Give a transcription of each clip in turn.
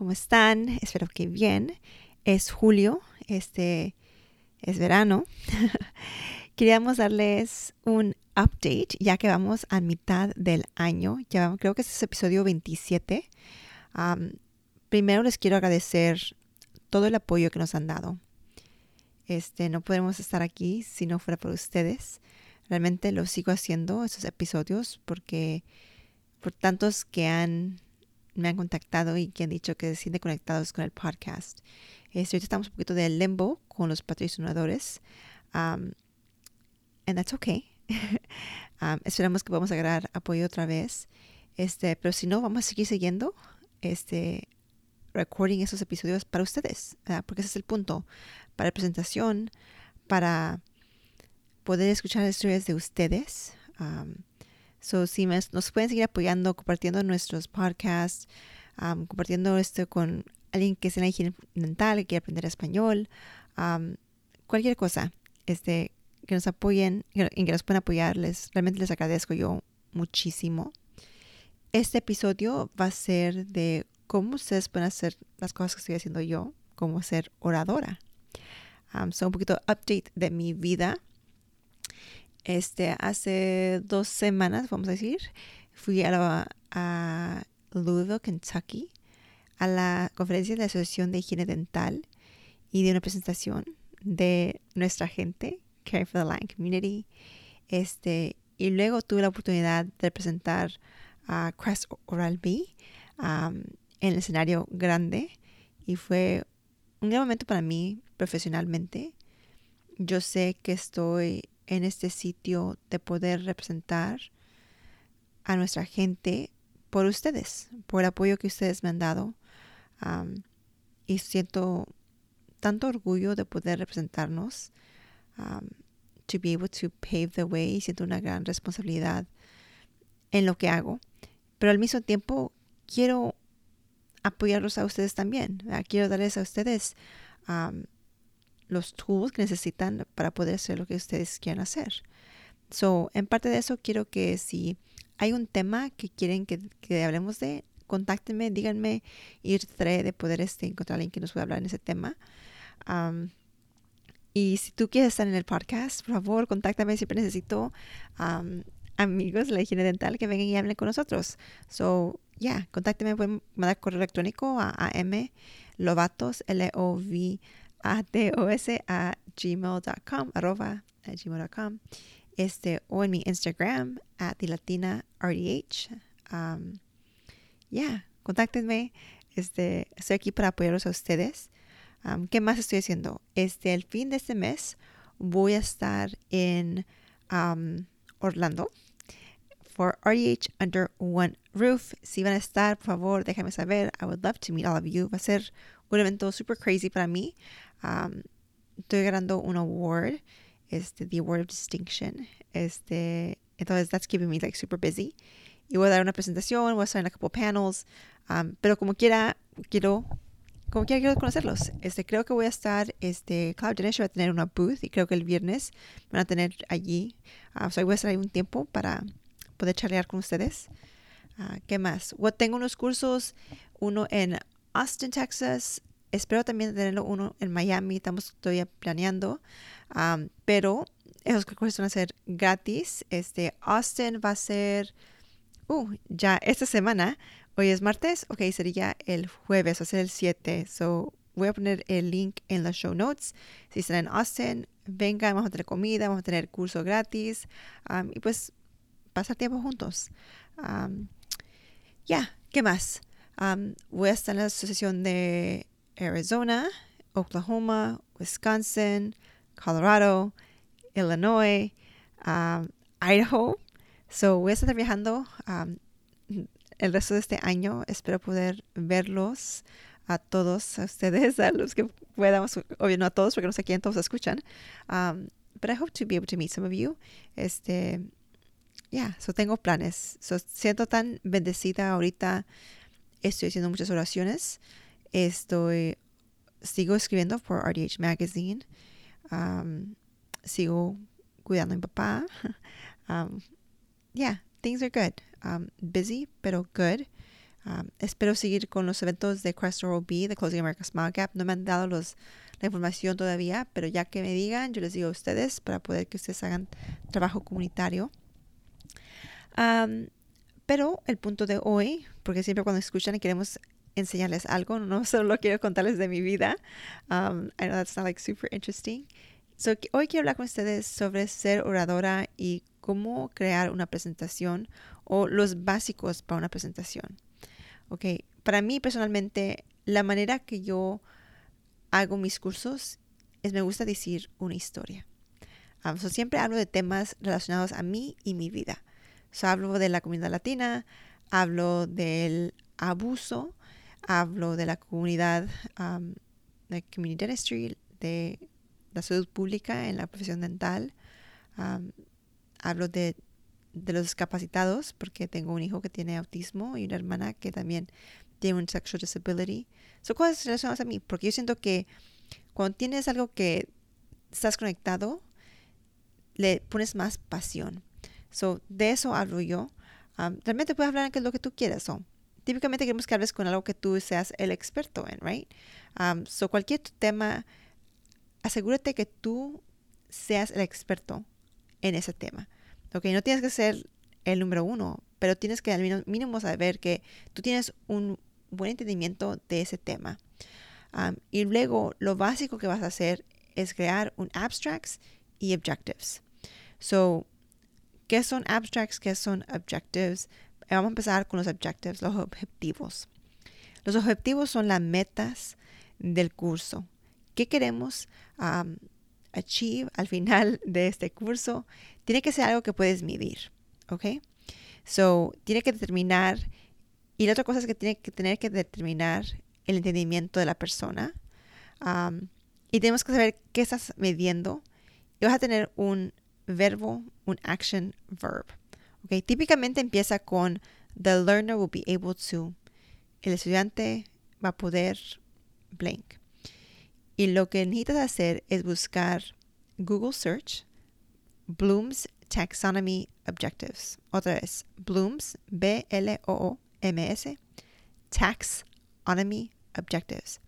¿cómo están? Espero que bien. Es julio, este es verano. Queríamos darles un update ya que vamos a mitad del año. Ya creo que este es episodio 27. primero les quiero agradecer todo el apoyo que nos han dado. Este, no podemos estar aquí si no fuera por ustedes. Realmente lo sigo haciendo, esos episodios, porque por tantos que han, me han contactado y que han dicho que se sienten conectados con el podcast. Este, ahorita estamos un poquito de limbo con los patrocinadores. Um, and that's okay. um, esperamos que vamos a agarrar apoyo otra vez. Este, pero si no, vamos a seguir siguiendo este, recording esos episodios para ustedes, porque ese es el punto, para presentación, para poder escuchar las historias de ustedes. So, si nos pueden seguir apoyando, compartiendo nuestros podcasts, compartiendo esto con alguien que sea en higiene dental, que quiere aprender español, cualquier cosa, este, que nos apoyen, en que nos puedan apoyar, les, realmente les agradezco yo muchísimo. Este episodio va a ser de cómo ustedes pueden hacer las cosas que estoy haciendo yo, como ser oradora. Um, so un poquito update de mi vida. Este, hace dos semanas, vamos a decir, fui a, a Louisville, Kentucky, a la conferencia de la Asociación de Higiene Dental y de una presentación de nuestra gente, Care for the Land Community. Este, y luego tuve la oportunidad de presentar a Crest Oral B en el escenario grande y fue un gran momento para mí profesionalmente. Yo sé que estoy en este sitio de poder representar a nuestra gente por ustedes, por el apoyo que ustedes me han dado. y siento tanto orgullo de poder representarnos, to be able to pave the way. Siento una gran responsabilidad en lo que hago. Pero al mismo tiempo quiero apoyarlos a ustedes también. Quiero darles a ustedes los tools que necesitan para poder hacer lo que ustedes quieran hacer. So, en parte de eso, quiero que si hay un tema que quieren que, hablemos de, contáctenme, díganme y trataré de poder este, encontrar a alguien que nos pueda hablar en ese tema. y si tú quieres estar en el podcast, por favor, contáctame. Siempre necesito amigos de la higiene dental que vengan y hablen con nosotros. So, ya, yeah, contácteme, pueden mandar correo electrónico a, m lovatos, L-O-V-A-T-O-S, a gmail.com, arroba a gmail.com, este, o en mi Instagram, at latina RDH. Um, yeah, contáctenme, este, estoy aquí para apoyarlos a ustedes. Um, ¿Qué más estoy haciendo? Este, el fin de este mes voy a estar en um, Orlando for RDH Under One Roof. Si van a estar, por favor, déjame saber. I would love to meet all of you. Va a ser un evento super crazy para mí. Um, estoy ganando un award, este, the Award of Distinction. Este, entonces, that's keeping me like super busy. Y voy a dar una presentación, voy a estar en a couple panels. Um, pero como quiera, quiero como quiera quiero conocerlos. Este, creo que voy a estar, este, Cloud Generation va a tener una booth y creo que el viernes van a tener allí. Uh, so voy a estar ahí un tiempo para poder charlar con ustedes. Ah, ¿Qué más? tengo unos cursos, uno en Austin, Texas. Espero también tenerlo uno en Miami. Estamos todavía planeando. pero esos cursos van a ser gratis. Este, Austin va a ser, uh, ya esta semana. Hoy es martes. Ok, sería el jueves, va a ser el 7. So, voy a poner el link en las show notes. Si están en Austin, vengan, vamos a tener comida, vamos a tener curso gratis. y pues pasar tiempo juntos. ya, ¿qué más? voy a estar en la asociación de Arizona, Oklahoma, Wisconsin, Colorado, Illinois, Idaho. So voy a estar viajando el resto de este año. Espero poder verlos a todos a ustedes, a los que podamos, obvio no a todos porque no sé quién todos escuchan. Um, but I hope to be able to meet some of you. Este, yeah, so tengo planes. So siento tan bendecida ahorita. Estoy haciendo muchas oraciones. Estoy, sigo escribiendo por RDH Magazine. Um, sigo cuidando a mi papá. Um, yeah, things are good. Um, busy, pero good. Um, espero seguir con los eventos de Crest B, de Closing America Small Gap. No me han dado los, la información todavía, pero ya que me digan, yo les digo a ustedes para poder que ustedes hagan trabajo comunitario. Pero el punto de hoy, porque siempre cuando escuchan queremos enseñarles algo, no solo quiero contarles de mi vida. Um, I know that's not like super interesting. So, hoy quiero hablar con ustedes sobre ser oradora y cómo crear una presentación o los básicos para una presentación. Ok, para mí personalmente, la manera que yo hago mis cursos es me gusta decir una historia. Um, siempre hablo de temas relacionados a mí y mi vida. So, hablo de la comunidad latina, hablo del abuso, hablo de la comunidad um, de community dentistry, de la salud pública en la profesión dental. Um, hablo de, de, los discapacitados porque tengo un hijo que tiene autismo y una hermana que también tiene un sexual disability. Son cosas relacionadas a mí porque yo siento que cuando tienes algo que estás conectado, le pones más pasión. So, de eso hablo yo. Um, realmente puedes hablar en lo que tú quieras. So, típicamente queremos que hables con algo que tú seas el experto en, right? Um, so, cualquier tema, asegúrate que tú seas el experto en ese tema. Ok, no tienes que ser el número uno, pero tienes que al mínimo saber que tú tienes un buen entendimiento de ese tema. Um, y luego lo básico que vas a hacer es crear un abstracts y objectives. So, ¿qué son abstracts? ¿Qué son objectives? Vamos a empezar con los objectives, los objetivos. Los objetivos son las metas del curso. ¿Qué queremos um, achieve al final de este curso? Tiene que ser algo que puedes medir, ¿ok? So, tiene que determinar, y la otra cosa es que tiene que tener que determinar el entendimiento de la persona. Um, y tenemos que saber qué estás midiendo. Y vas a tener un verbo, un action verb. Okay, típicamente empieza con the learner will be able to. El estudiante va a poder blank. Y lo que necesitas hacer es buscar Google Search, Bloom's Taxonomy Objectives. Otra vez, Bloom's, B-L-O-O-M-S, Taxonomy Objectives.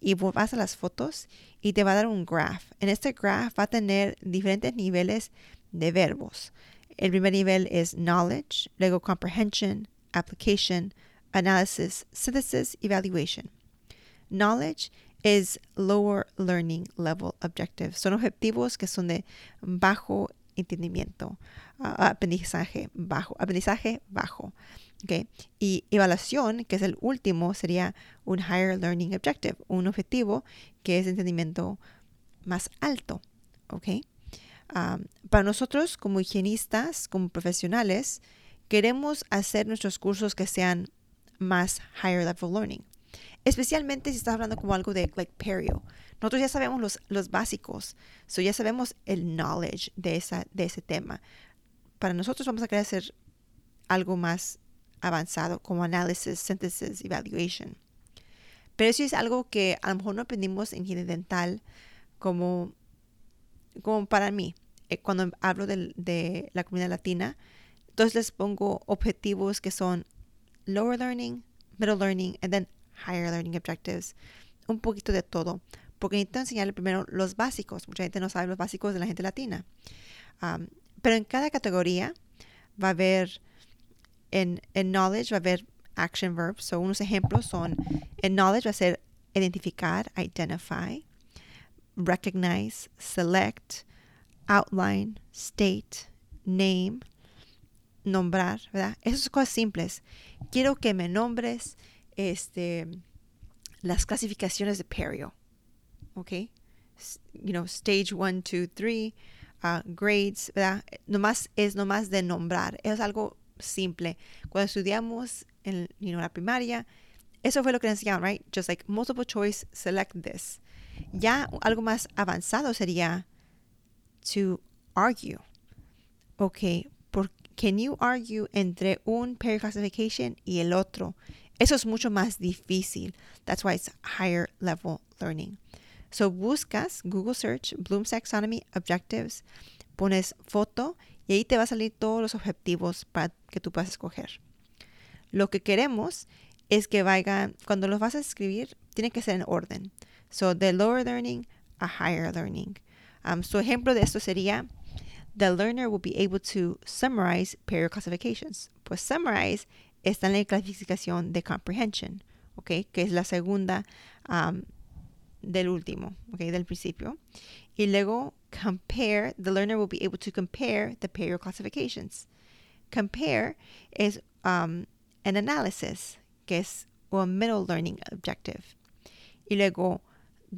Y vas a las fotos y te va a dar un graph. En este graph va a tener diferentes niveles de verbos. El primer nivel es knowledge, luego comprehension, application, analysis, synthesis, evaluation. Knowledge is lower learning level objectives. Son objetivos que son de bajo entendimiento, uh, aprendizaje bajo, aprendizaje bajo. Okay. Y evaluación, que es el último, sería un higher learning objective, un objetivo que es entendimiento más alto. Okay. Um, para nosotros como higienistas, como profesionales, queremos hacer nuestros cursos que sean más higher level learning. Especialmente si estás hablando como algo de like perio. Nosotros ya sabemos los, los básicos, so ya sabemos el knowledge de, esa, de ese tema. Para nosotros vamos a querer hacer algo más avanzado como análisis, síntesis, evaluation. Pero eso es algo que a lo mejor no aprendimos en higiene dental como, como para mí. Eh, cuando hablo de, la comunidad latina, entonces les pongo objetivos que son lower learning, middle learning, and then higher learning objectives. Un poquito de todo. Porque necesito enseñarle primero los básicos. Mucha gente no sabe los básicos de la gente latina. Um, pero en cada categoría va a haber, en, en knowledge va a haber action verbs. So unos ejemplos son, en knowledge va a ser identificar, identify, recognize, select, outline, state, name, nombrar, ¿verdad? Esas cosas simples. Quiero que me nombres este, las clasificaciones de Perio. ¿Ok? You know, stage 1, 2, 3, grades, ¿verdad? Nomás es nomás de nombrar. Es algo simple. Cuando estudiamos en la primaria, eso fue lo que enseñaron, right? Just like multiple choice, select this. Ya algo más avanzado sería to argue. Ok, por, can you argue entre un pair classification y el otro? Eso es mucho más difícil. That's why it's higher level learning. So buscas Google Search, Bloom's Taxonomy Objectives, pones foto y ahí te va a salir todos los objetivos para que tú puedas escoger. Lo que queremos es que vayan, cuando los vas a escribir, tiene que ser en orden. So, the lower learning a higher learning. Um, su ejemplo de esto sería, the learner will be able to summarize pair classifications. Pues summarize está en la clasificación de comprehension, ¿ok? Que es la segunda um, del último, ¿ok? Del principio. Y luego, compare, the learner will be able to compare the pair classifications. Compare is um, an analysis, que es un middle learning objective. Y luego,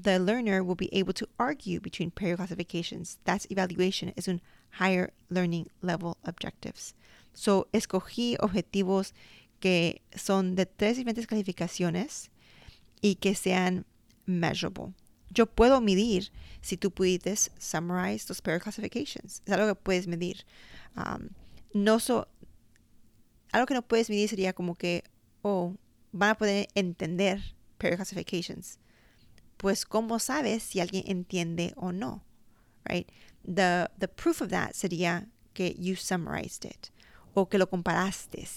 the learner will be able to argue between pair classifications. That's evaluation, es un higher learning level objectives. So, escogí objetivos que son de tres diferentes calificaciones y que sean measurable. Yo puedo medir si tú puedes summarize those pair classifications. Es algo que puedes medir. Um, no so, algo que no puedes medir sería como que, oh, van a poder entender pair classifications. Pues, ¿cómo sabes si alguien entiende o no? Right? The, the proof of that sería que you summarized it o que lo comparaste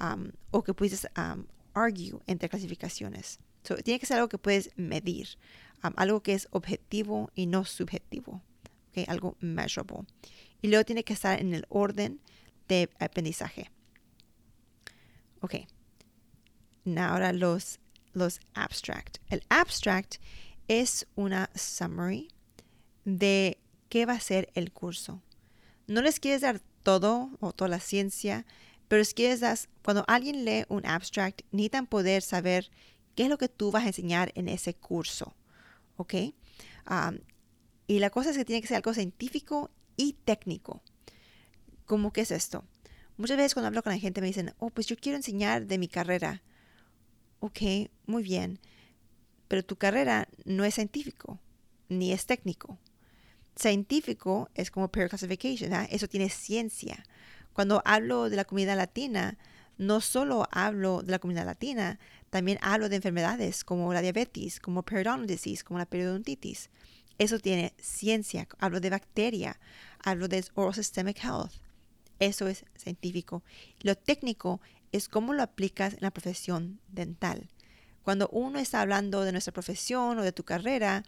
um, o que pudiste um, argue entre clasificaciones. So, tiene que ser algo que puedes medir, um, algo que es objetivo y no subjetivo, okay? algo measurable. Y luego tiene que estar en el orden de aprendizaje. Ok. Ahora los, los abstract. El abstract es una summary de qué va a ser el curso. No les quieres dar todo o toda la ciencia, pero es que cuando alguien lee un abstract, necesitan poder saber qué es lo que tú vas a enseñar en ese curso. ¿Ok? Um, y la cosa es que tiene que ser algo científico y técnico. ¿Cómo que es esto? Muchas veces cuando hablo con la gente me dicen, oh, pues yo quiero enseñar de mi carrera. Ok, muy bien. Pero tu carrera no es científico, ni es técnico. Científico es como peer classification, ¿ah? eso tiene ciencia. Cuando hablo de la comunidad latina, no solo hablo de la comunidad latina, también hablo de enfermedades como la diabetes, como periodontal disease, como la periodontitis. Eso tiene ciencia. Hablo de bacteria, hablo de oral systemic health. Eso es científico. Lo técnico es cómo lo aplicas en la profesión dental. Cuando uno está hablando de nuestra profesión o de tu carrera,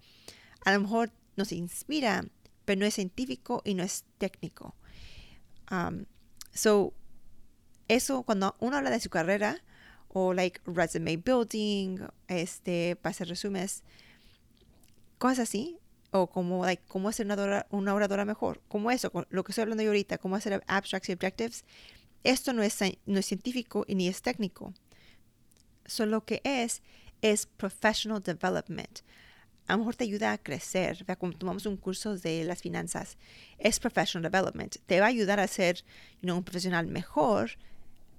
a lo mejor nos inspira, pero no es científico y no es técnico. Um, so, eso cuando uno habla de su carrera o like resume building, este, para hacer resúmenes, cosas así, o como like cómo hacer una, una oradora mejor, como eso, lo que estoy hablando yo ahorita, cómo hacer abstracts y objectives, esto no es, no es científico y ni es técnico. Solo que es, es professional development. A lo mejor te ayuda a crecer. ¿verdad? Como tomamos un curso de las finanzas, es professional development. Te va a ayudar a ser un profesional mejor,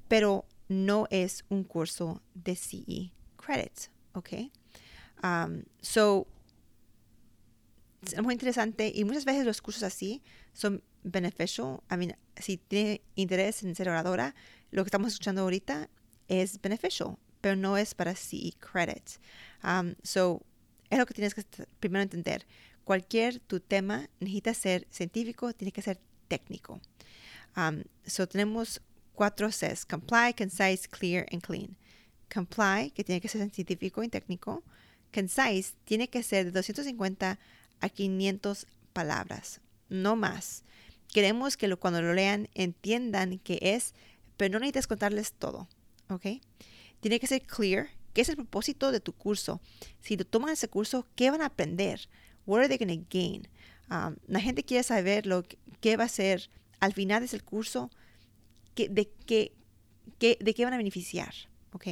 pero no es un curso de CE credits. ¿Ok? Um, so, es muy interesante y muchas veces los cursos así son beneficial. I mean, si tiene interés en ser oradora, lo que estamos escuchando ahorita es beneficial, pero no es para CE credits. Um, so, es lo que tienes que primero entender. Cualquier tu tema necesita ser científico, tiene que ser técnico. Um, so, tenemos cuatro Cs: comply, concise, clear and clean. Comply, que tiene que ser científico y técnico. Concise tiene que ser de 250 a 500 palabras, no más. Queremos que cuando lo lean entiendan qué es, pero no necesitas contarles todo, ¿ok? Tiene que ser clear, qué es el propósito de tu curso. Si lo toman ese curso, ¿qué van a aprender? What are they going to gain? Um, la gente quiere saber lo qué va a ser al final de ese curso, de, qué, de qué van a beneficiar, ¿ok?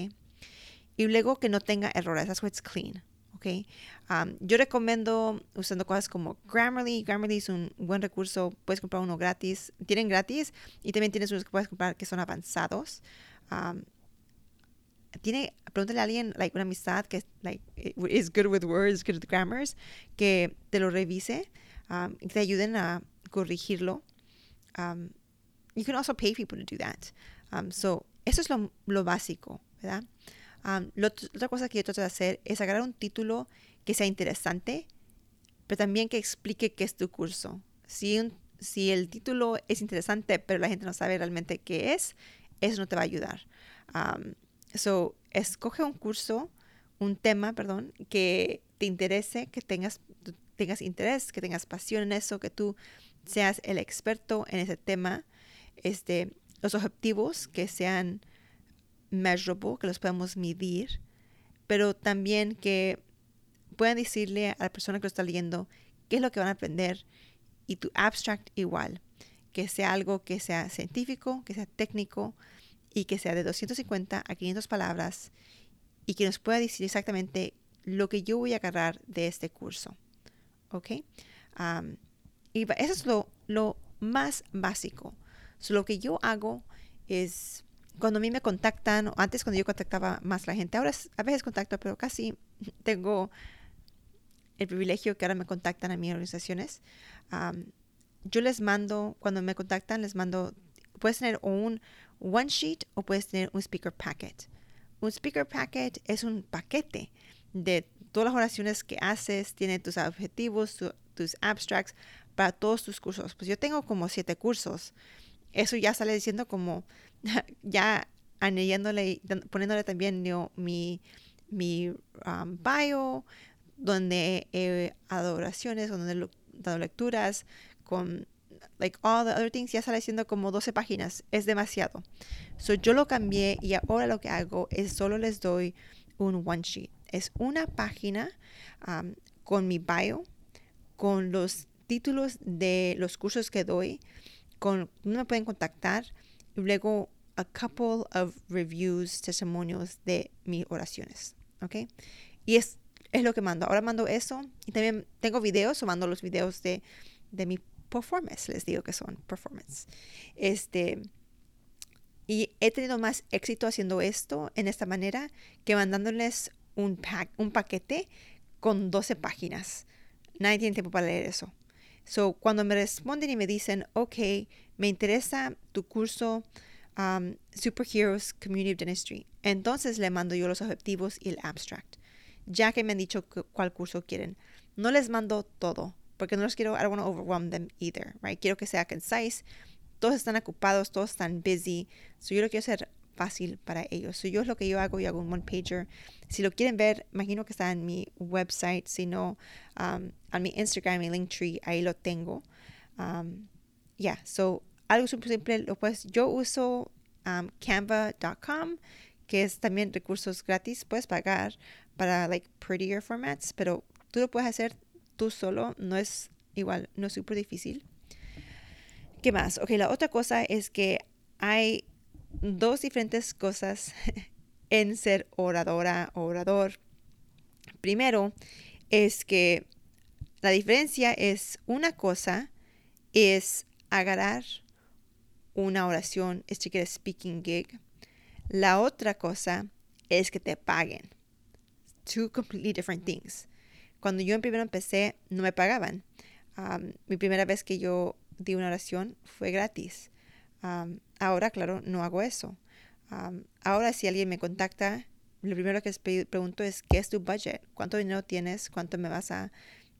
Y luego que no tenga errores, that's why it's clean. Um, yo recomiendo usando cosas como Grammarly. Grammarly es un buen recurso. Puedes comprar uno gratis. Tienen gratis y también tienes unos que puedes comprar que son avanzados. Um, tiene, pregúntale a alguien, like, una amistad que like, is good with words, good with grammars, que te lo revise um, y te ayuden a corregirlo. You can also pay people to do that. So, eso es lo, lo básico, ¿verdad? Um, lo, otra cosa que yo trato de hacer es agarrar un título que sea interesante, pero también que explique qué es tu curso. Si, un, si el título es interesante, pero la gente no sabe realmente qué es, eso no te va a ayudar. Um, so, escoge un curso, un tema, perdón, que te interese, que tengas, tengas interés, que tengas pasión en eso, que tú seas el experto en ese tema. Este, los objetivos que sean measurable, que los podamos medir, pero también que puedan decirle a la persona que lo está leyendo qué es lo que van a aprender y tu abstract igual, que sea algo que sea científico, que sea técnico, y que sea de 250 a 500 palabras y que nos pueda decir exactamente lo que yo voy a agarrar de este curso. ¿Ok? y eso es lo, lo más básico. lo que yo hago es, cuando a mí me contactan, antes cuando yo contactaba más la gente, ahora a veces contacto, pero casi tengo el privilegio que ahora me contactan a mis organizaciones. yo les mando, cuando me contactan, les mando, puedes tener un, one sheet o puedes tener un speaker packet. Un speaker packet es un paquete de todas las oraciones que haces, tiene tus objetivos, tus abstracts para todos tus cursos. Pues yo tengo como siete cursos. Eso ya sale diciendo como ya añadiéndole, poniéndole también mi, mi um, bio, donde he dado oraciones, donde he dado lecturas con like all the other things, ya sale siendo como 12 páginas. Es demasiado. So yo lo cambié y ahora lo que hago es solo les doy un one sheet. Es una página um, con mi bio, con los títulos de los cursos que doy, con me pueden contactar y luego a couple of reviews, testimonios de mis oraciones. ¿Ok? Y es, es lo que mando. Ahora mando eso y también tengo videos o mando los videos de, de mi performance, les digo que son performance. Este, y he tenido más éxito haciendo esto en esta manera que mandándoles un, un paquete con 12 páginas. Nadie tiene tiempo para leer eso. So, cuando me responden y me dicen, ok, me interesa tu curso um, Superheroes Community of Dentistry, entonces le mando yo los objetivos y el abstract, ya que me han dicho cuál curso quieren. No les mando todo, porque no los quiero, I don't want to overwhelm them either, right? Quiero que sea concise, todos están ocupados, todos están busy, so yo lo quiero hacer fácil para ellos. So yo es lo que yo hago, yo hago un one pager. Si lo quieren ver, imagino que está en mi website, si no, um, en mi Instagram, mi Linktree, ahí lo tengo. Um, yeah, so algo súper simple, lo puedes, yo uso um, canva.com, que es también recursos gratis, puedes pagar para like prettier formats, pero tú lo puedes hacer tú solo no es igual, no es súper difícil. ¿Qué más? Ok, la otra cosa es que hay dos diferentes cosas en ser oradora o orador. Primero es que la diferencia es una cosa es agarrar una oración, este que speaking gig. La otra cosa es que te paguen. Two completely different things. Cuando yo en primero empecé, no me pagaban. mi primera vez que yo di una oración fue gratis. ahora, claro, no hago eso. ahora, si alguien me contacta, lo primero que les pregunto es, ¿qué es tu budget? ¿Cuánto dinero tienes? ¿Cuánto me vas a,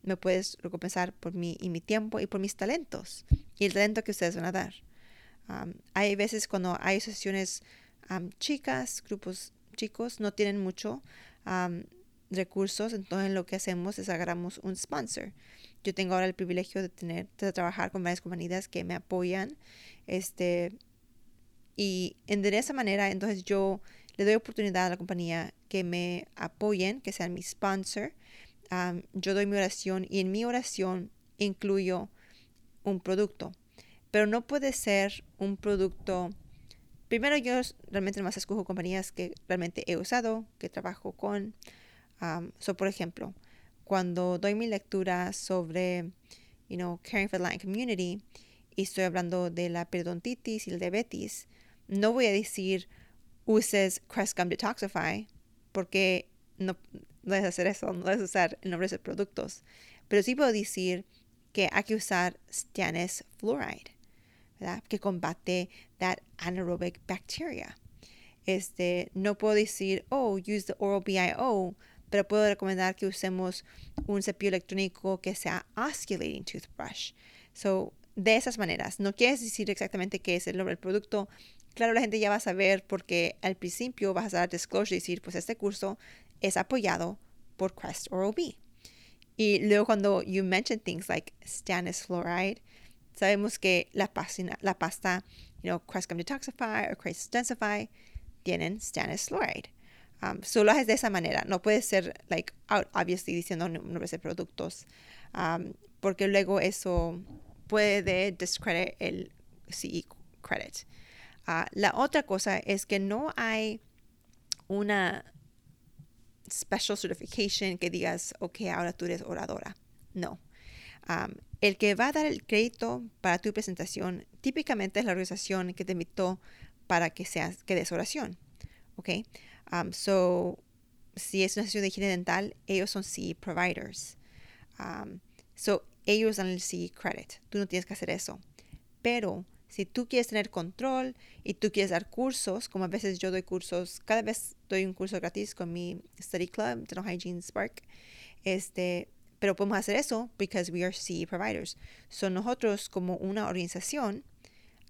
me puedes recompensar por mi, y mi tiempo y por mis talentos? Y el talento que ustedes van a dar. Hay veces cuando hay sesiones chicas, grupos chicos, no tienen mucho recursos, entonces lo que hacemos es agarramos un sponsor. Yo tengo ahora el privilegio de tener, de trabajar con varias compañías que me apoyan, este, y de esa manera, entonces yo le doy oportunidad a la compañía que me apoyen, que sean mi sponsor. yo doy mi oración y en mi oración incluyo un producto, pero no puede ser un producto. Primero yo realmente más escojo compañías que realmente he usado, que trabajo con, so, por ejemplo, cuando doy mi lectura sobre, you know, caring for the Latin community y estoy hablando de la periodontitis y el diabetes, no voy a decir uses Crest Gum Detoxify porque no debes hacer eso, no debes usar el nombre de productos. Pero sí puedo decir que hay que usar Stannous Fluoride, ¿verdad? Que combate that anaerobic bacteria. Este, no puedo decir, oh, use the Oral BIO, pero puedo recomendar que usemos un cepillo electrónico que sea osculating toothbrush. So, de esas maneras, no quieres decir exactamente qué es el nombre del producto. Claro, la gente ya va a saber porque al principio vas a dar disclosure y decir, pues este curso es apoyado por Crest Oral B. Y luego cuando you mention things like stannous fluoride, sabemos que la, la pasta, you know, Crest Gum Detoxify o Crest Densify tienen stannous fluoride. Um, solo es de esa manera. No puede ser, like, out, obviously, diciendo nombres de productos. Um, porque luego eso puede discredit el CE credit. Uh, la otra cosa es que no hay una special certification que digas, ok, ahora tú eres oradora. No. Um, el que va a dar el crédito para tu presentación típicamente es la organización que te invitó para que seas que des oración. ¿Ok? Um, so, si es una sesión de higiene dental, ellos son CE providers. Um, so, ellos dan el CE credit. Tú no tienes que hacer eso. Pero si tú quieres tener control y tú quieres dar cursos, como a veces yo doy cursos, cada vez doy un curso gratis con mi study club, Dental Hygiene Spark, este, pero podemos hacer eso because we are CE providers. So nosotros como una organización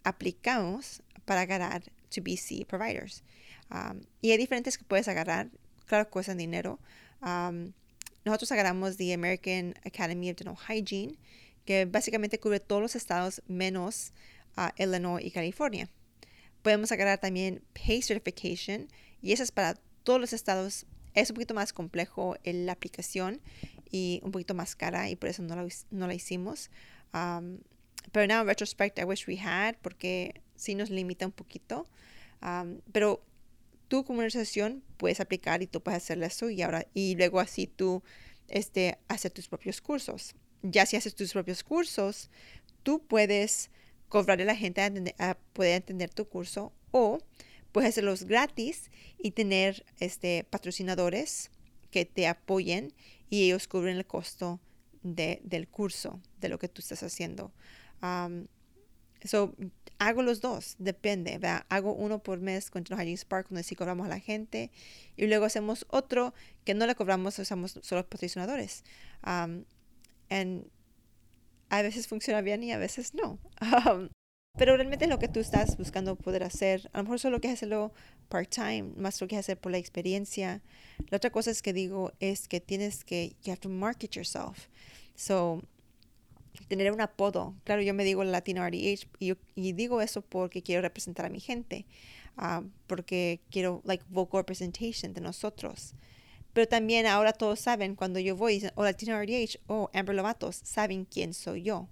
aplicamos para ganar to be CE providers. Um, y hay diferentes que puedes agarrar, claro, cuestan dinero. Um, nosotros agarramos the American Academy of Dental Hygiene, que básicamente cubre todos los estados menos uh, Illinois y California. Podemos agarrar también Pay Certification, y eso es para todos los estados. Es un poquito más complejo en la aplicación y un poquito más cara, y por eso no la, no la hicimos. Pero now, en retrospect, I wish we had, porque sí nos limita un poquito. pero tú como organización puedes aplicar y tú puedes hacer eso y ahora y luego así tú este hacer tus propios cursos. Ya si haces tus propios cursos, tú puedes cobrarle a la gente a, poder entender tu curso o puedes hacerlos gratis y tener este patrocinadores que te apoyen y ellos cubren el costo de, del curso, de lo que tú estás haciendo. Um, so, hago los dos, depende, Hago uno por mes con Hygiene Spark, donde sí cobramos a la gente, y luego hacemos otro que no le cobramos, usamos solo patrocinadores. Um, a veces funciona bien y a veces no. Um, pero realmente lo que tú estás buscando poder hacer. A lo mejor solo quieres hacerlo part-time, más lo quieres hacer por la experiencia. La otra cosa es que digo es que tienes que, you have to market yourself. So, tener un apodo. Claro, yo me digo Latino RDH y, y digo eso porque quiero representar a mi gente, uh, porque quiero, like, vocal representation de nosotros. Pero también ahora todos saben cuando yo voy, o oh, Latino RDH, o oh, Amber Lovatos, saben quién soy yo.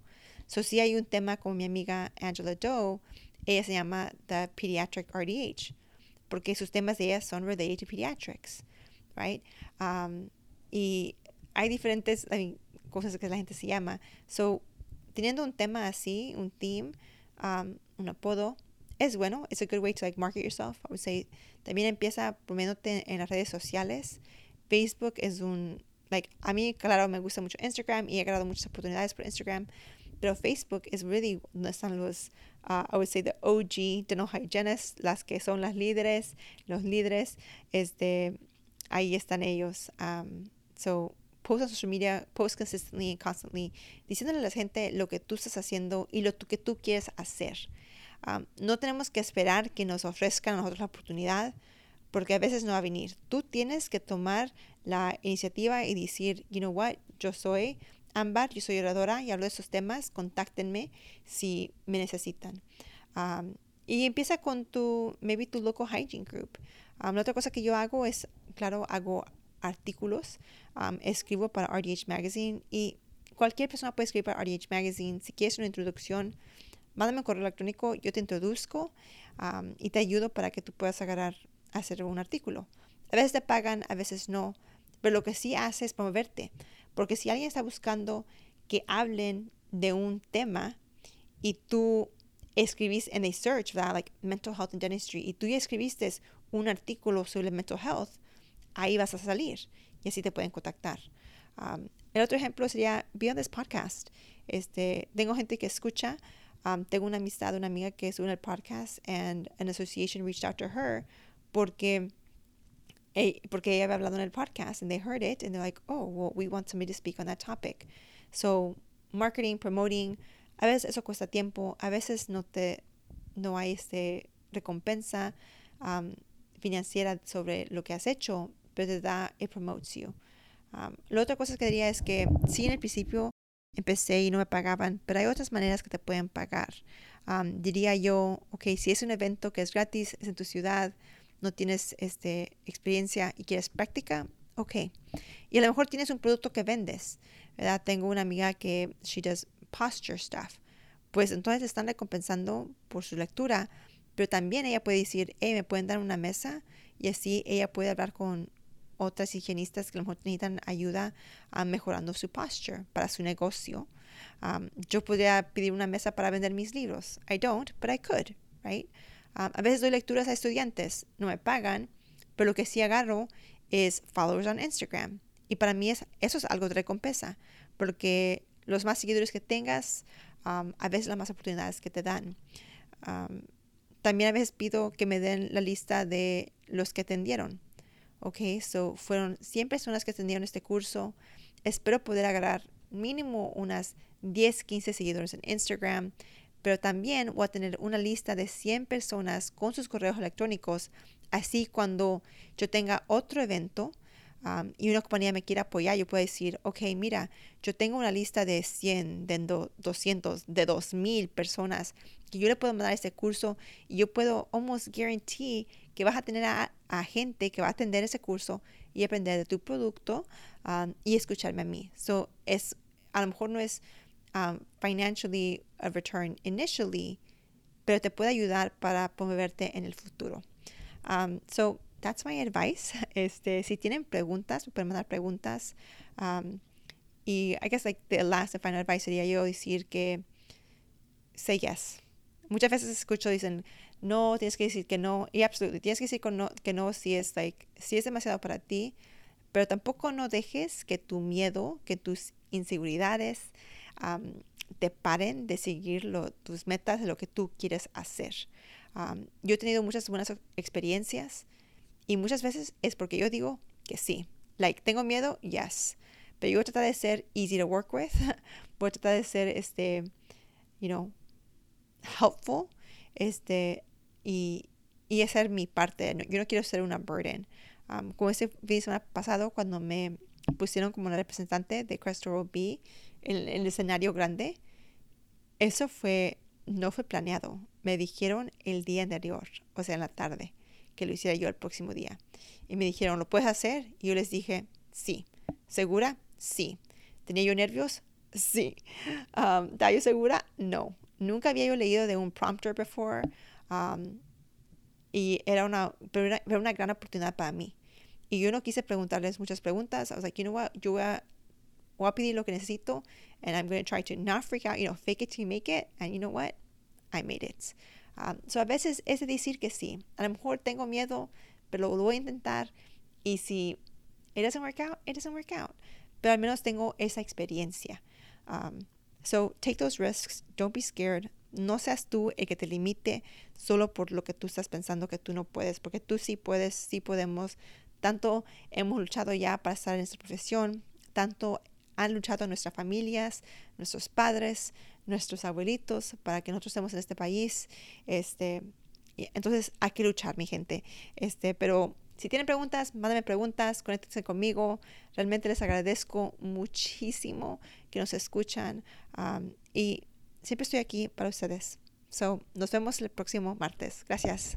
So, si hay un tema con mi amiga Angela Doe, ella se llama The Pediatric RDH, porque sus temas de ella son related to pediatrics, right? Um, y hay diferentes, cosas que la gente se llama. So, teniendo un tema así, un theme, um, un apodo, es bueno. It's a good way to like market yourself. I would say también empieza poniéndote en las redes sociales. Facebook es un, like, a mí, claro, me gusta mucho Instagram y he ganado muchas oportunidades por Instagram. Pero Facebook es really donde están los, uh, I would say, the OG dental hygienists, las que son las líderes, los líderes, este, ahí están ellos. Um, so, post on social media, post consistently and constantly, diciéndole a la gente lo que tú estás haciendo y lo que tú quieres hacer. Um, no tenemos que esperar que nos ofrezcan a nosotros la oportunidad, porque a veces no va a venir. Tú tienes que tomar la iniciativa y decir, you know what, yo soy Ambar, yo soy oradora y hablo de esos temas, contáctenme si me necesitan. Um, y empieza con tu, maybe tu local hygiene group. Um, la otra cosa que yo hago es, claro, hago artículos, escribo para RDH Magazine y cualquier persona puede escribir para RDH Magazine. Si quieres una introducción, mándame un correo electrónico, yo te introduzco y te ayudo para que tú puedas agarrar, hacer un artículo. A veces te pagan, a veces no, pero lo que sí hace es promoverte. Porque si alguien está buscando que hablen de un tema y tú escribís en a search, ¿verdad? Like mental health and dentistry, y tú ya escribiste un artículo sobre mental health, ahí vas a salir y así te pueden contactar. Um, el otro ejemplo sería Beyond This Podcast. Este, tengo gente que escucha. Um, tengo una amistad, una amiga que es el podcast and an association reached out to her porque, porque ella había hablado en el podcast and they heard it and they're like, oh, well, we want somebody to speak on that topic. So, marketing, promoting, a veces eso cuesta tiempo, a veces no te, no hay este recompensa um, financiera sobre lo que has hecho, pero te da, it promotes you. Um, la otra cosa que diría es que sí, en el principio empecé y no me pagaban, pero hay otras maneras que te pueden pagar. Um, diría yo, ok, si es un evento que es gratis, es en tu ciudad, no tienes este, experiencia y quieres práctica, ok. Y a lo mejor tienes un producto que vendes, ¿verdad? Tengo una amiga que she does posture stuff. Pues entonces están recompensando por su lectura, pero también ella puede decir, hey, me pueden dar una mesa y así ella puede hablar con otras higienistas que a lo mejor necesitan ayuda a mejorando su posture para su negocio. Um, yo podría pedir una mesa para vender mis libros. I don't, but I could, right? Um, a veces doy lecturas a estudiantes, no me pagan, pero lo que sí agarro es followers on Instagram. Y para mí es, eso es algo de recompensa, porque los más seguidores que tengas, um, a veces las más oportunidades que te dan. también a veces pido que me den la lista de los que atendieron Ok, so fueron 100 personas que atendieron este curso. Espero poder agarrar mínimo unas 10, 15 seguidores en Instagram, pero también voy a tener una lista de 100 personas con sus correos electrónicos. Así cuando yo tenga otro evento, y una compañía me quiere apoyar, yo puedo decir, ok, mira, yo tengo una lista de 100, de 200, de 2000 personas que yo le puedo mandar este curso y yo puedo almost guarantee que vas a tener a, gente que va a atender ese curso y aprender de tu producto y escucharme a mí. So, es, a lo mejor no es financially a return initially, pero te puede ayudar para promoverte en el futuro. Um, so, that's my advice. Este, si tienen preguntas, pueden mandar preguntas. Um, y I guess like the last and final advice sería yo decir que say yes. Muchas veces escucho dicen no, tienes que decir que no y absolutamente tienes que decir que no, que no si es like si es demasiado para ti, pero tampoco no dejes que tu miedo, que tus inseguridades um, te paren de seguir lo, tus metas, de lo que tú quieres hacer. Um, yo he tenido muchas buenas experiencias y muchas veces es porque yo digo que sí. Like, tengo miedo, yes. Pero yo voy a tratar de ser easy to work with. voy a tratar de ser, este, you know, helpful. Este, y, y hacer mi parte. yo no quiero ser una burden. Um, como ese fin semana pasado, cuando me pusieron como una representante de Crestoro B en, el escenario grande, eso fue, no fue planeado. Me dijeron el día anterior, o sea, en la tarde que lo hiciera yo el próximo día. Y me dijeron, ¿lo puedes hacer? Y yo les dije, sí. ¿Segura? Sí. ¿Tenía yo nervios? Sí. Um, ¿Estaba yo segura? No. Nunca había yo leído de un prompter before. Um, y era una, una gran oportunidad para mí. Y yo no quise preguntarles muchas preguntas. I was like, you? Yo voy a, voy a pedir lo que necesito. And I'm going to try to not freak out, you know, fake it till you make it. And you know what? I made it. Um, so a veces es decir que sí. A lo mejor tengo miedo, pero lo voy a intentar. Y si it doesn't work out, it doesn't work out. Pero al menos tengo esa experiencia. Um, so take those risks. Don't be scared. No seas tú el que te limite solo por lo que tú estás pensando que tú no puedes, porque tú sí puedes, sí podemos. Tanto hemos luchado ya para estar en esta profesión, tanto han luchado nuestras familias, nuestros padres, nuestros abuelitos, para que nosotros estemos en este país. Este, entonces hay que luchar, mi gente. Este, pero si tienen preguntas, mándenme preguntas, conéctense conmigo. Realmente les agradezco muchísimo que nos escuchan y siempre estoy aquí para ustedes. So, nos vemos el próximo martes. Gracias.